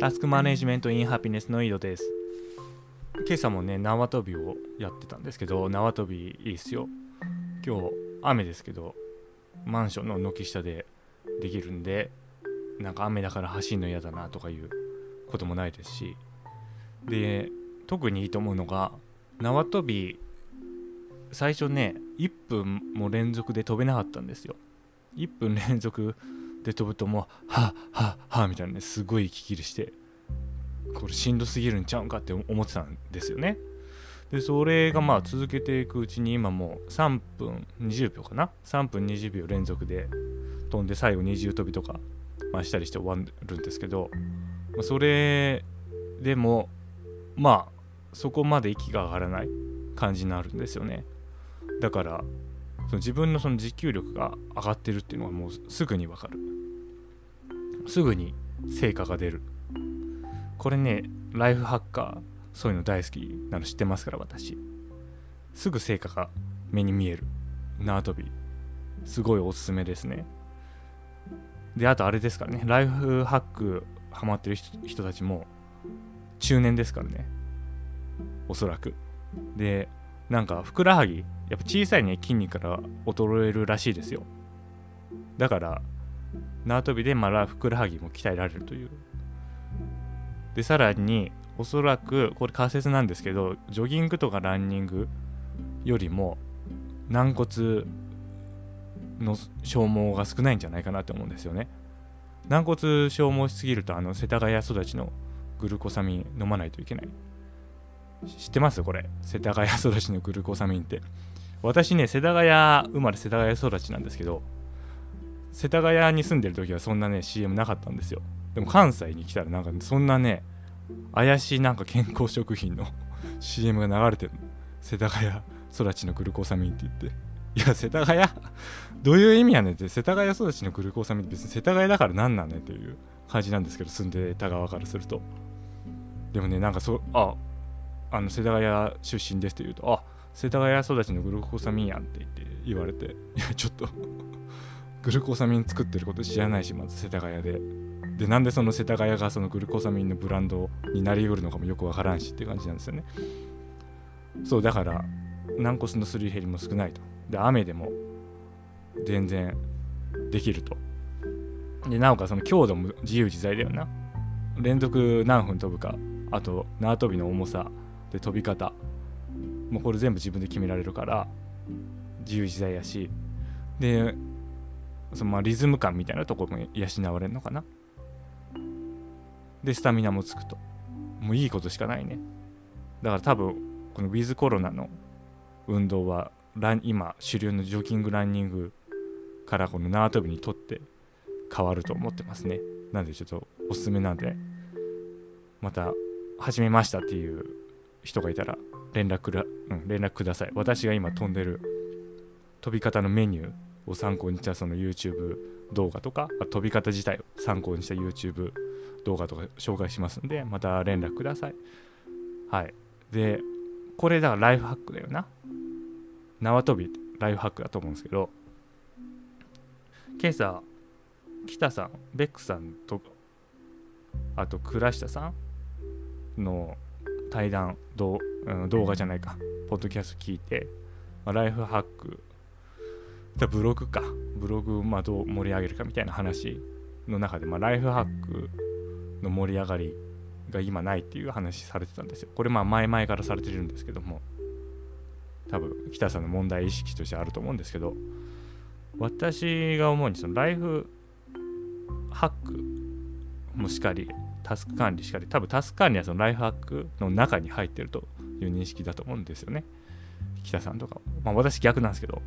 タスクマネジメントインハピネスの井戸です。今朝もね、縄跳びをやってたんですけど、縄跳びいいっすよ。今日、雨ですけど、マンションの軒下でできるんで、なんか雨だから走るの嫌だなとかいうこともないですし、で、特にいいと思うのが、縄跳び、最初ね、1分も連続で飛べなかったんですよ。1分連続で飛ぶともうはははみたいなねすごい息切れしてこれしんどすぎるんちゃうんかって思ってたんですよね。でそれがまあ続けていくうちに今もう3分20秒かな？3分20秒連続で飛んで最後二重跳びとか、まあ、したりして終わるんですけど、まあ、それでもまあそこまで息が上がらない感じになるんですよね。だからその自分のその持久力が上がってるっていうのはもうすぐにわかる。すぐに成果が出る。これねライフハッカーそういうの大好きなの知ってますから私。すぐ成果が目に見える。縄跳び。すごいおすすめですね。であとあれですからね。ライフハックハマってる人たちも中年ですからね。おそらく。でなんかふくらはぎやっぱ小さいね筋肉から衰えるらしいですよ。だから縄跳びでまあふくらはぎも鍛えられるという。でさらにおそらくこれ仮説なんですけどジョギングとかランニングよりも軟骨の消耗が少ないんじゃないかなと思うんですよね。軟骨消耗しすぎるとあの世田谷育ちのグルコサミン飲まないといけない。知ってます？これ。世田谷育ちのグルコサミンって。私ね、世田谷生まれ世田谷育ちなんですけど、世田谷に住んでる時はそんなね、CM なかったんですよ。でも関西に来たらなんか、そんなね、怪しいなんか健康食品の CM が流れてる世田谷育ちのグルコサミンって言って。いや、世田谷？どういう意味やねんって、世田谷育ちのグルコサミンって別に世田谷だから何なんねんっていう感じなんですけど、住んでた側からすると。でもね、なんかそう、あ、あの世田谷出身ですって言うと、あ、世田谷育ちのグルコサミンやんって言って言われて、いや、ちょっとグルコサミン作ってること知らないし、まず世田谷で。で、なんでその世田谷がそのグルコサミンのブランドになりうるのかもよくわからんしって感じなんですよね。そう、だから、軟骨のすり減りも少ないと。で、雨でも全然できると。で、なおかその強度も自由自在だよな。連続何分飛ぶか、あと縄跳びの重さで飛び方もうこれ全部自分で決められるから自由自在やし。でそのまあリズム感みたいなとこも養われるのかな。でスタミナもつくと。もういいことしかないね。だから多分このウィズコロナの運動はラン今主流のジョギングランニングからこの縄跳びにとって変わると思ってますね。なんでちょっとおすすめなんで。また始めましたっていう人がいたら連絡ら、うん、連絡ください。私が今飛んでる飛び方のメニューを参考にしたその YouTube 動画とか、飛び方自体を参考にした YouTube 動画とか紹介しますんで、また連絡ください。はい。で、これだからライフハックだよな。縄跳びライフハックだと思うんですけど、今朝、北さん、ベックさんと、あと倉下さんの対談動,、うん、動画じゃないかポッドキャスト聞いて、まあ、ライフハックブログか。ブログまあどう盛り上げるかみたいな話の中で、まあ、ライフハックの盛り上がりが今ないっていう話されてたんですよ。これま前々からされてるんですけども多分北さんの問題意識としてあると思うんですけど私が思うにそのライフハックもしかりタスク管理しかり、多分タスク管理はそのライフハックの中に入ってるという認識だと思うんですよね。北さんとか。まあ私逆なんですけど、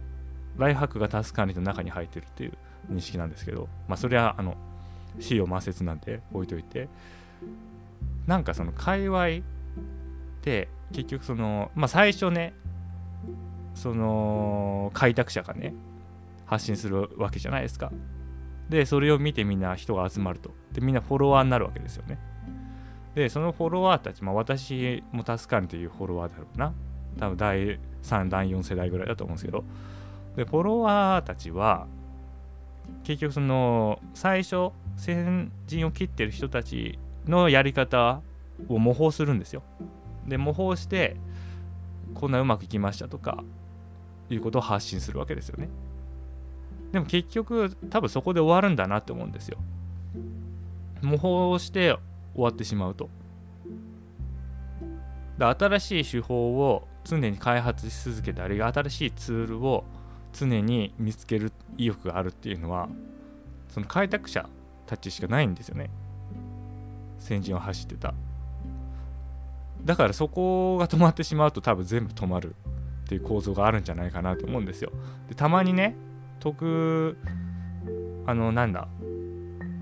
ライフハックがタスク管理の中に入ってるっていう認識なんですけど、まあそれはあの、資料摩擦なんで置いといて、なんかその界隈って結局その、まあ最初ね、その開拓者がね、発信するわけじゃないですか。で、それを見てみんな人が集まると。で、みんなフォロワーになるわけですよね。で、そのフォロワーたち、まあ私も助かるというフォロワーだろうな。多分第3、第4世代ぐらいだと思うんですけど。で、フォロワーたちは、結局その、最初、先陣を切ってる人たちのやり方を模倣するんですよで模倣してこんなうまくいきましたとかいうことを発信するわけですよねでも結局多分そこで終わるんだなって思うんですよ模倣して終わってしまうと。で新しい手法を常に開発し続けたり新しいツールを常に見つける意欲があるっていうのはその開拓者たちしかないんですよね。先陣を走ってた。だからそこが止まってしまうと多分全部止まるっていう構造があるんじゃないかなと思うんですよ。でたまにね特あのなんだ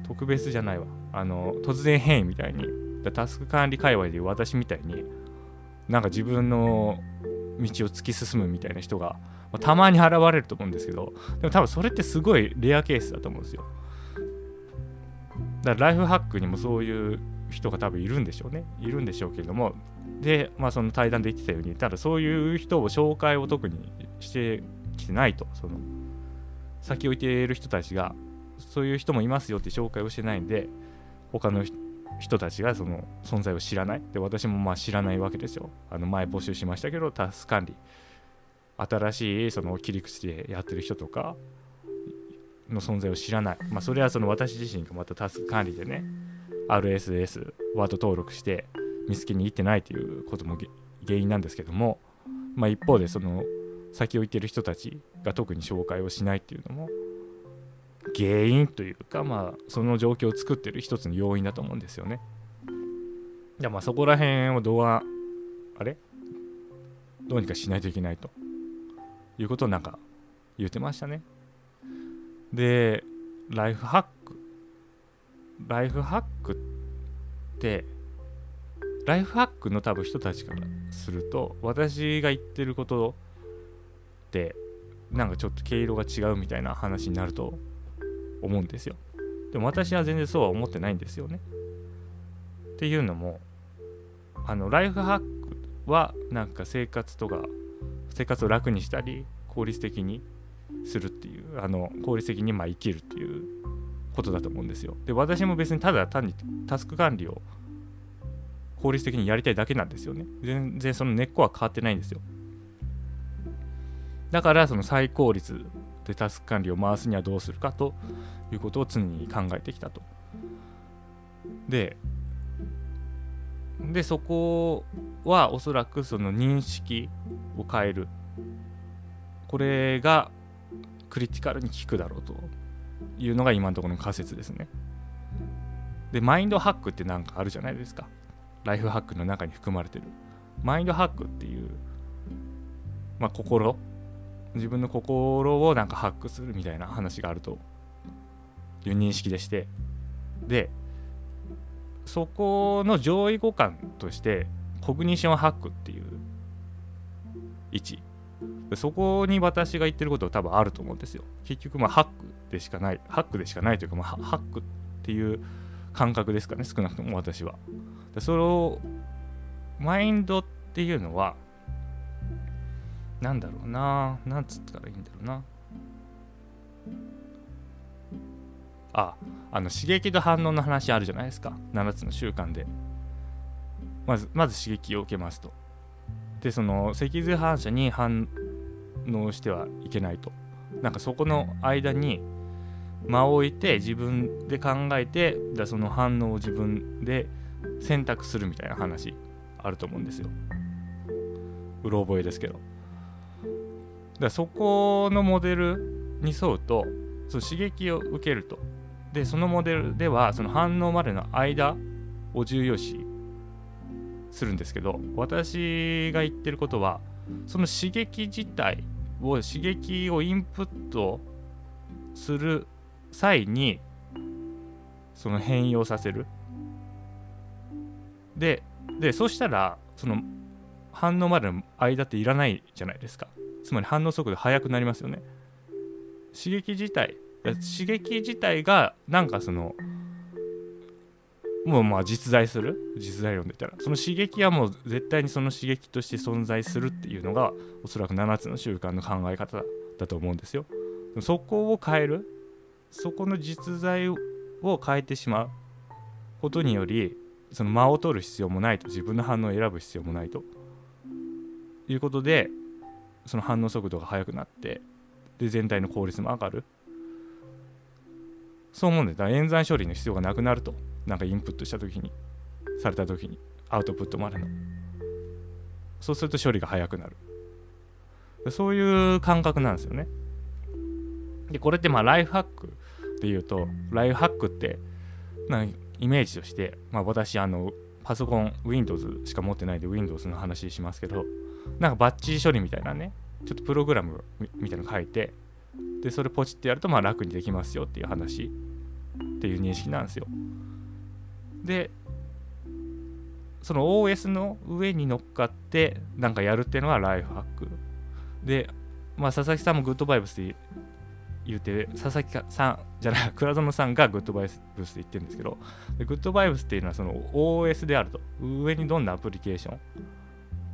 特別じゃないわ。あの突然変異みたいにタスク管理界隈でいう私みたいになんか自分の道を突き進むみたいな人が、まあ、たまに現れると思うんですけどでも多分それってすごいレアケースだと思うんですよ。だからライフハックにもそういう人が多分いるんでしょうね。いるんでしょうけれども。でまあその対談で言ってたようにただそういう人を紹介を特にしてきてないと。その先を置いている人たちがそういう人もいますよって紹介をしてないんで他の人たちがその存在を知らない。で私もまあ知らないわけですよ。あの前募集しましたけどタス管理。新しいその切り口でやってる人とかの存在を知らない。まあそれはその私自身がまたタスク管理でね RSS ワード登録して見つけに行ってないということも原因なんですけどもまあ一方でその先を行ってる人たちが特に紹介をしないっていうのも原因というか、まあ、その状況を作ってる一つの要因だと思うんですよね。じゃあまあそこら辺をどうはあれ？どうにかしないといけないということをなんか言ってましたね。で、ライフハック。ライフハックって、ライフハックの多分人たちからすると、私が言ってることって、なんかちょっと毛色が違うみたいな話になると思うんですよ。でも私は全然そうは思ってないんですよね。っていうのもあのライフハックはなんか生活とか生活を楽にしたり効率的にするっていうあの効率的にま生きるっていうことだと思うんですよ。で私も別にただ単にタスク管理を効率的にやりたいだけなんですよね。全然その根っこは変わってないんですよ。だからその最効率でタスク管理を回すにはどうするかということを常に考えてきたと。で、でそこはおそらくその認識を変える。これがクリティカルに効くだろうというのが今のところの仮説ですね。で、マインドハックって何かあるじゃないですか。ライフハックの中に含まれてる。マインドハックっていう、まあ、心自分の心をなんかハックするみたいな話があるという認識でして。でそこの上位互換としてコグニションハックっていう位置。そこに私が言ってることは多分あると思うんですよ。結局まあハックでしかないハックでしかないというか、まあ、ハックっていう感覚ですかね少なくとも私は。でそれをマインドっていうのはなんだろうな。なんつったらいいんだろうな。ああの刺激と反応の話あるじゃないですか。7つの習慣で。まずまず刺激を受けますと。でその脊髄反射に反応してはいけないと。なんかそこの間に間を置いて自分で考えてだその反応を自分で選択するみたいな話あると思うんですよ。うろ覚えですけど。だそこのモデルに沿うとその刺激を受けると。でそのモデルではその反応までの間を重要視するんですけど私が言ってることはその刺激自体を刺激をインプットする際にその変容させる。ででそしたらその反応までの間っていらないじゃないですか。つまり反応速度速くなりますよね。刺激自体刺激自体がなんかそのもうまあ実在する？実在論で言ったら。その刺激はもう絶対にその刺激として存在するっていうのがおそらく7つの習慣の考え方だと思うんですよ。そこを変える？そこの実在を変えてしまうことによりその間を取る必要もないと。自分の反応を選ぶ必要もないと。いうことでその反応速度が速くなってで全体の効率も上がる。そう思うんだだから演算処理の必要がなくなると。なんかインプットした時にされた時にアウトプットまでの。そうすると処理が速くなる。そういう感覚なんですよね。でこれってまあライフハックで言うとライフハックってなイメージとして、まあ、私あのパソコン Windows しか持ってないで Windows の話しますけどなんかバッチ処理みたいなねちょっとプログラムみたいなの書いてでそれポチってやるとまあ楽にできますよっていう話っていう認識なんですよ。でその OS の上に乗っかってなんかやるっていうのがライフハック。でまあ佐々木さんもグッドバイブスで言うて佐々木さんじゃない 倉園さんがグッドバイブスって言ってるんですけどグッドバイブスっていうのはその OS であると。上にどんなアプリケーション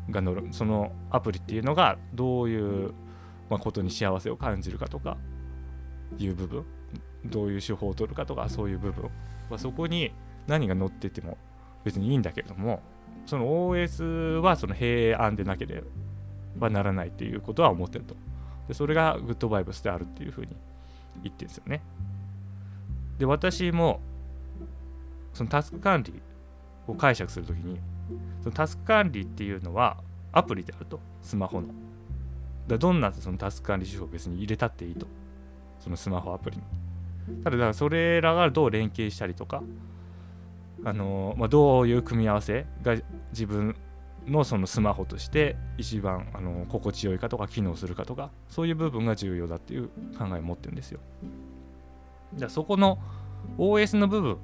が乗るそのアプリっていうのがどういう、ま、ことに幸せを感じるかとかいう部分どういう手法を取るかとかそういう部分、ま、そこに何が載ってても別にいいんだけれどもその OS はその平安でなければならないっていうことは思ってると。でそれがグッドバイブスであるっていうふうに言ってるんですよね。で私もそのタスク管理を解釈するときにそのタスク管理っていうのはアプリであるとスマホの。だどんなそのタスク管理手法を別に入れたっていいと。そのスマホアプリに。ただだからそれらがどう連携したりとかあのまあ、どういう組み合わせが自分のそのスマホとして一番あの心地よいかとか機能するかとかそういう部分が重要だっていう考えを持ってるんですよ。じゃあそこの OS の部分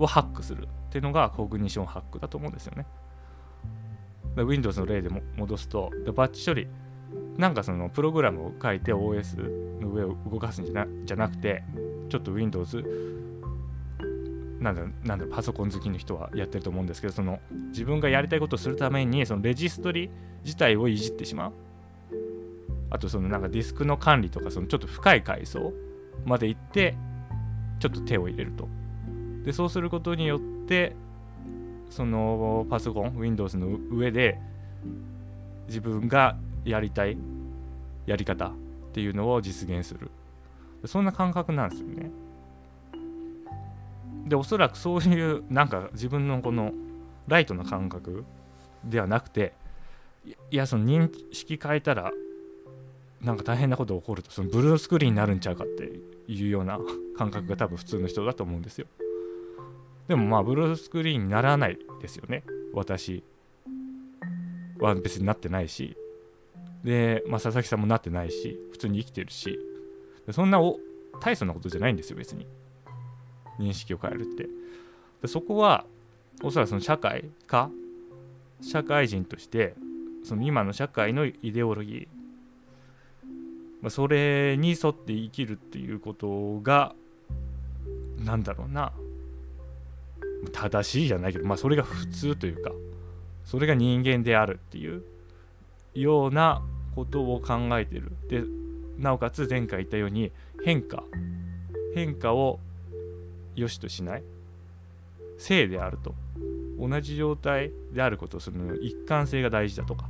をハックする。っていうのがコグニションハックだと思うんですよね。Windows の例でも戻すとバッチ処理。なんかそのプログラムを書いて OS の上を動かすんじゃなじゃなくてちょっと Windows なんだなんだパソコン好きの人はやってると思うんですけどその自分がやりたいことをするためにそのレジストリ自体をいじってしまう。あとそのなんかディスクの管理とかそのちょっと深い階層まで行ってちょっと手を入れると。でそうすることによってそのパソコン Windows の上で自分がやりたいやり方っていうのを実現する。そんな感覚なんですよね。でおそらくそういうなんか自分のこのライトな感覚ではなくていやその認識変えたらなんか大変なこと起こるとそのブルースクリーンになるんちゃうかっていうような感覚が多分普通の人だと思うんですよ。でもまあブルースクリーンにならないですよね。私。は別になってないし。で、まあ、佐々木さんもなってないし。普通に生きてるし。そんなお大層なことじゃないんですよ別に。認識を変えるって。でそこはおそらくその社会か社会人としてその今の社会のイデオロギー、まあ、それに沿って生きるっていうことがなんだろうな。正しいじゃないけどまあそれが普通というかそれが人間であるっていうようなことを考えてる。でなおかつ前回言ったように変化。変化を良しとしない。性であると。同じ状態であることその一貫性が大事だとか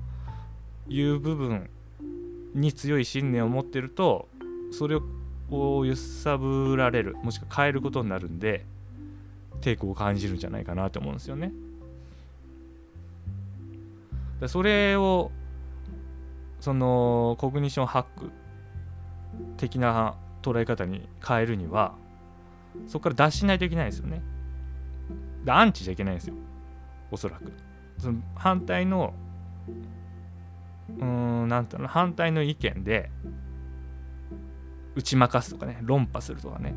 いう部分に強い信念を持ってるとそれを揺さぶられるもしくは変えることになるんで抵抗を感じるんじゃないかなと思うんですよね。それをそのコグニションハック的な捉え方に変えるにはそこから脱しないといけないですよね。で、アンチじゃいけないんですよ。おそらく。その反対の、うーん、なんていうの、反対の意見で、打ち負かすとかね、論破するとかね。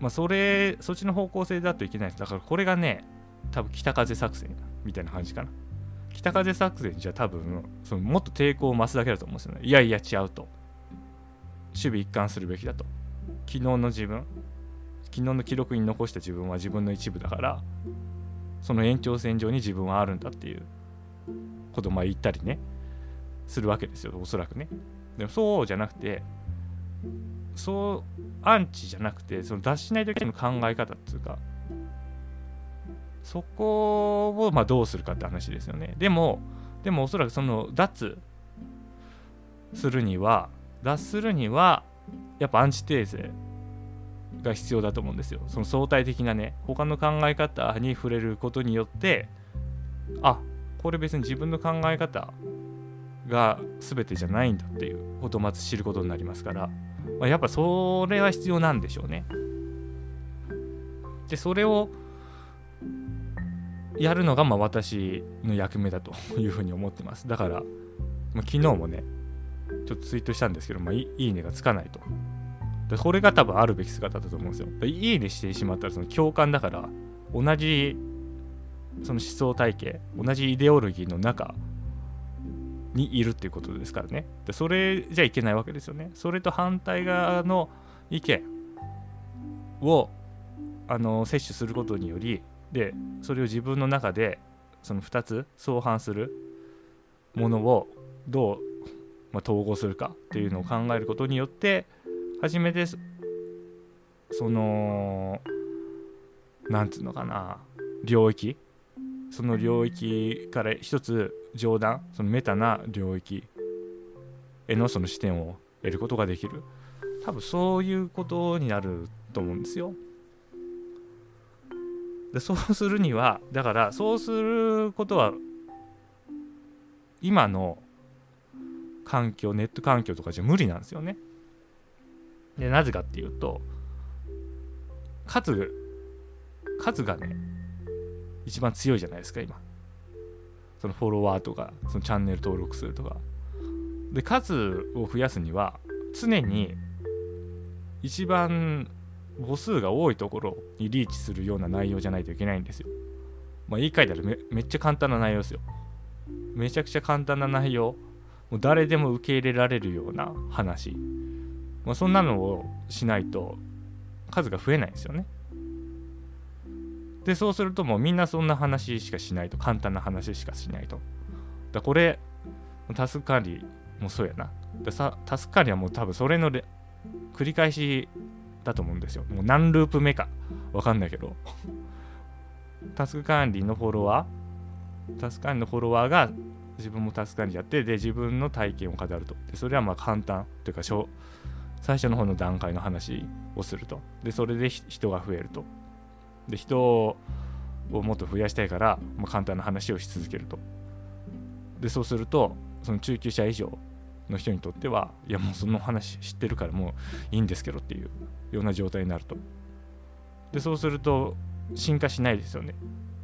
まあ、それ、そっちの方向性だといけないです。だからこれがね、多分北風作戦みたいな感じかな。北風作戦じゃ多分、そのもっと抵抗を増すだけだと思うんですよね。いやいや違うと。守備一貫するべきだと。昨日の自分昨日の記録に残した自分は自分の一部だからその延長線上に自分はあるんだっていうことをまあ言ったりねするわけですよおそらくねでもそうじゃなくてそうアンチじゃなくてその脱しない時の考え方っていうかそこをまあどうするかって話ですよね。でもでもおそらくその脱するには脱するにはやっぱアンチテーゼが必要だと思うんですよ。その相対的なね他の考え方に触れることによってあこれ別に自分の考え方が全てじゃないんだっていうことをまず知ることになりますから、まあ、やっぱそれは必要なんでしょうね。でそれをやるのがまあ私の役目だというふうに思ってます。だから、まあ、昨日もねちょっとツイートしたんですけど、まあ、いいねがつかないと。でこれが多分あるべき姿だと思うんですよ。でいいねしてしまったらその共感だから同じその思想体系同じイデオロギーの中にいるっていうことですからね。でそれじゃいけないわけですよね。それと反対側の意見をあの摂取することによりでそれを自分の中でその2つ相反するものをどう、まあ、統合するかっていうのを考えることによって初めてそのなんつうのかな領域その領域から一つ上段そのメタな領域へのその視点を得ることができる多分そういうことになると思うんですよ。でそうするにはだからそうすることは今の環境ネット環境とかじゃ無理なんですよね。でなぜかっていうと数数がね一番強いじゃないですか今そのフォロワーとかそのチャンネル登録数とかで数を増やすには常に一番母数が多いところにリーチするような内容じゃないといけないんですよ。まあ、言い換えたらめめっちゃ簡単な内容ですよ。めちゃくちゃ簡単な内容。もう誰でも受け入れられるような話。まあ、そんなのをしないと数が増えないんですよね。でそうするともうみんなそんな話しかしないと簡単な話しかしないと。だこれタスク管理もそうやな。でさタスク管理はもう多分それの繰り返しだと思うんですよ。もう何ループ目かわかんないけど。タスク管理のフォロワータスク管理のフォロワーが自分もタスク管理やってで自分の体験を語ると。でそれはまあ簡単。というか最初の方の段階の話をすると。でそれで人が増えると。で人をもっと増やしたいから、まあ、簡単な話をし続けると。でそうするとその中級者以上の人にとってはいやもうその話知ってるからもういいんですけどっていうような状態になると。でそうすると進化しないですよね。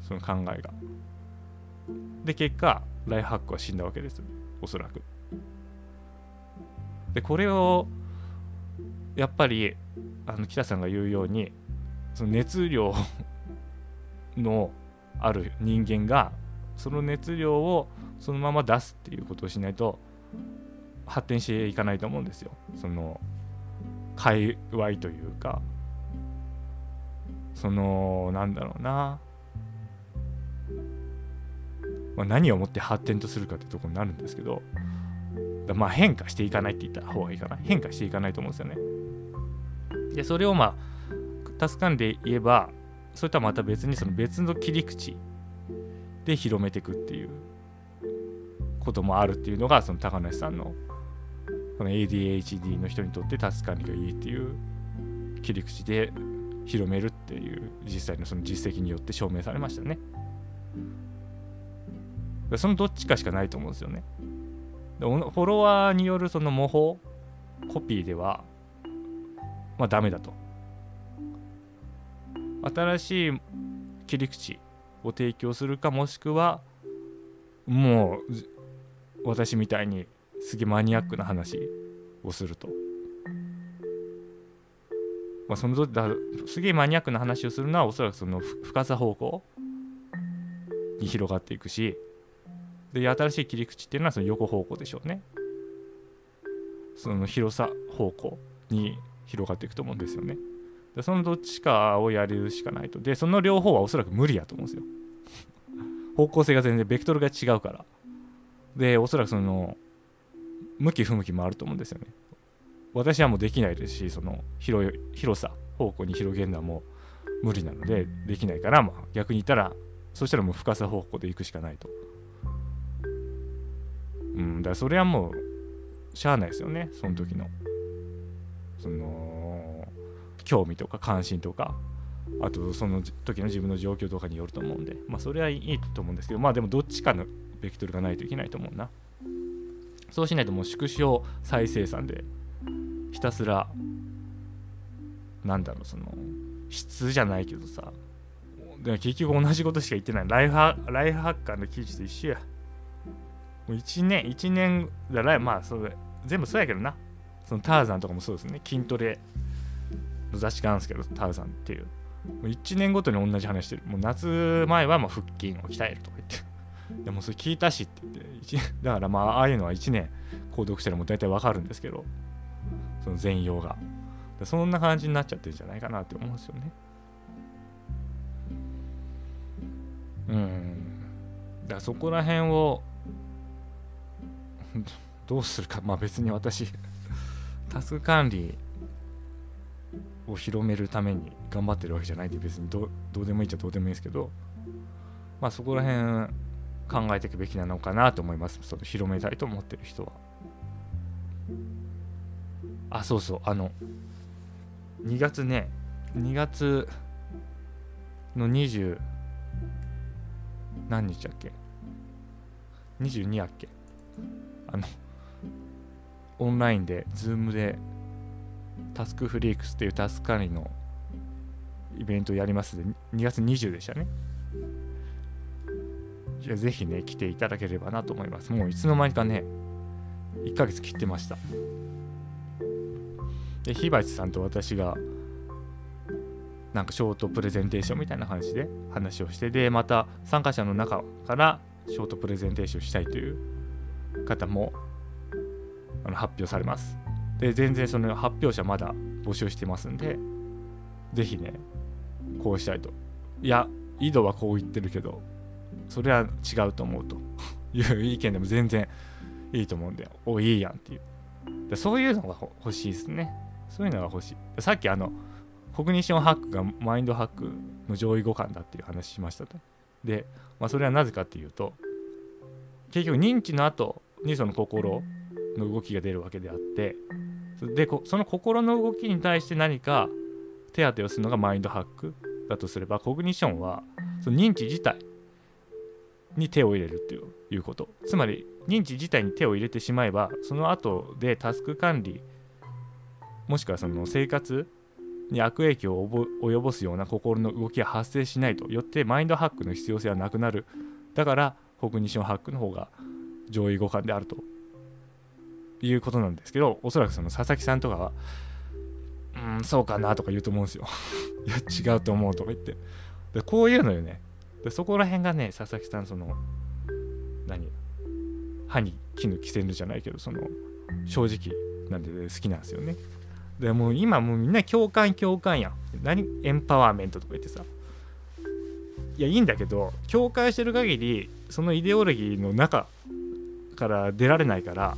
その考えが。で結果ライフハックは死んだわけですおそらく。でこれをやっぱりあの北さんが言うようにその熱量のある人間がその熱量をそのまま出すっていうことをしないと発展していかないと思うんですよ。その界隈というか。そのなんだろうな、まあ、何をもって発展とするかってとこになるんですけど。まあ変化していかないって言った方がいいかな。変化していかないと思うんですよね。でそれをまあ助かんで言えばそれとはまた別にその別の切り口で広めていくっていうこともあるっていうのがその高梨さんのその ADHD の人にとってタス管理がいいっていう切り口で広めるっていう実際のその実績によって証明されましたね。そのどっちかしかないと思うんですよね。フォロワーによるその模倣コピーではまあダメだと。新しい切り口を提供するかもしくはもう私みたいにすげえマニアックな話をすると。まあ、そのだすげえマニアックな話をするのはおそらくその深さ方向に広がっていくしで新しい切り口っていうのはその横方向でしょうねその広さ方向に広がっていくと思うんですよねでそのどっちかをやるしかないと。でその両方はおそらく無理やと思うんですよ。方向性が全然ベクトルが違うから。でおそらくその向き不向きもあると思うんですよね。私はもうできないですしその広い広さ方向に広げるのはもう無理なのでできないから、まあ、逆に言ったらそしたらもう深さ方向で行くしかないと。うんだからそれはもうしゃあないですよねその時の。その興味とか関心とかあとその時の自分の状況とかによると思うんでまあそれはいいと思うんですけどまあでもどっちかのベクトルがないといけないと思うな。そうしないともう縮小再生産でひたすらなんだろうその質じゃないけどさでも結局同じことしか言ってない。ライフハライフハッカーの記事と一緒や。もう1年1年だらまあそれ全部そうやけどな。そのターザンとかもそうですね。筋トレ雑誌があるんですけどターザンっていう。もう1年ごとに同じ話してる。もう夏前はもう腹筋を鍛えるとか言って。でもそれ聞いたしって言って。だからまあああいうのは1年購読したらもう大体わかるんですけど。その全容が。そんな感じになっちゃってるんじゃないかなって思うんですよね。うん。だからそこら辺を どうするか。まあ別に私 タスク管理を広めるために頑張ってるわけじゃないんで別にどうでもいいっちゃどうでもいいですけどまあそこら辺考えていくべきなのかなと思います。その広めたいと思ってる人は。あそうそう。あの2月ね2月の20何日だっけ？22やっけ？あのオンラインで Zoom でタスクフリークスっていうタスク管理のイベントをやります。で2月20でしたね。じゃあぜひね来ていただければなと思います。もういつの間にかね1ヶ月切ってました。で火鉢さんと私がなんかショートプレゼンテーションみたいな話で話をしてでまた参加者の中からショートプレゼンテーションしたいという方もあの発表されます。で全然その発表者まだ募集してますんでぜひねこうしたいと。いや井戸はこう言ってるけどそれは違うと思うと。いう意見でも全然いいと思うんでおいいやんっていう。でそういうのが欲しいですね。そういうのが欲しい。さっきあのコグニションハックがマインドハックの上位互換だっていう話しましたと。で、まあ、それはなぜかっていうと結局認知の後にその心の動きが出るわけであってでその心の動きに対して何か手当てをするのがマインドハックだとすればコグニションはその認知自体に手を入れるっていうこと。つまり認知自体に手を入れてしまえばその後でタスク管理もしくはその生活に悪影響を及ぼすような心の動きが発生しないとよってマインドハックの必要性はなくなる。だからコグニションハックの方が上位互換であると。いうことなんですけどおそらくその佐々木さんとかはうんそうかなとか言うと思うんですよ。いや違うと思うとか言って。でこういうのよね。でそこら辺がね佐々木さんその何歯に絹着せるじゃないけどその正直なんで好きなんですよね。でもう今もうみんな共感共感やん。何エンパワーメントとか言ってさ。いやいいんだけど共感してる限りそのイデオロギーの中から出られないから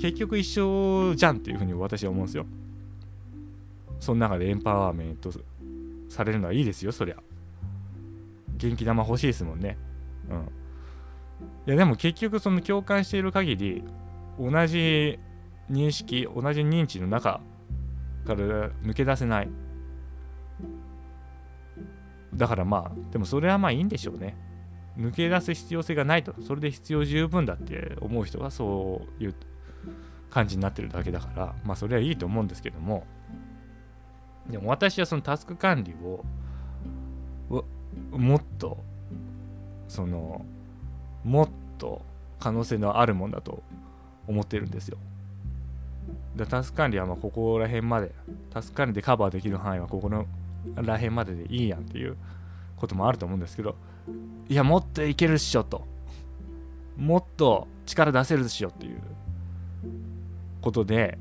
結局一緒じゃんっていうふうに私は思うんですよ。その中でエンパワーメントされるのはいいですよそりゃ。元気玉欲しいですもんね。うん。いやでも結局その共感している限り同じ認識同じ認知の中から抜け出せない。だからまあでもそれはまあいいんでしょうね。抜け出す必要性がないと。それで必要十分だって思う人がそういう。感じになってるだけだからまあそれはいいと思うんですけどもでも私はそのタスク管理をもっとそのもっと可能性のあるもんだと思ってるんですよ。でタスク管理はまあここら辺までタスク管理でカバーできる範囲はここのら辺まででいいやんっていうこともあると思うんですけどいやもっといけるっしょと。もっと力出せるっしょっていう。ことで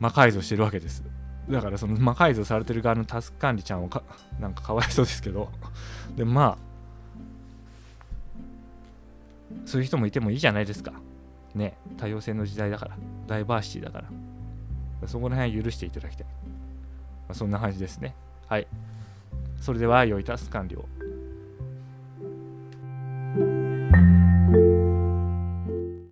魔改造してるわけです。だからその魔改造されてる側のタスク管理ちゃんをかなんかかわいそうですけど。でまあそういう人もいてもいいじゃないですか。ね多様性の時代だから。ダイバーシティだから。そこら辺許していただきたい、まあ、そんな感じですね。はい。それでは良いタスク管理を。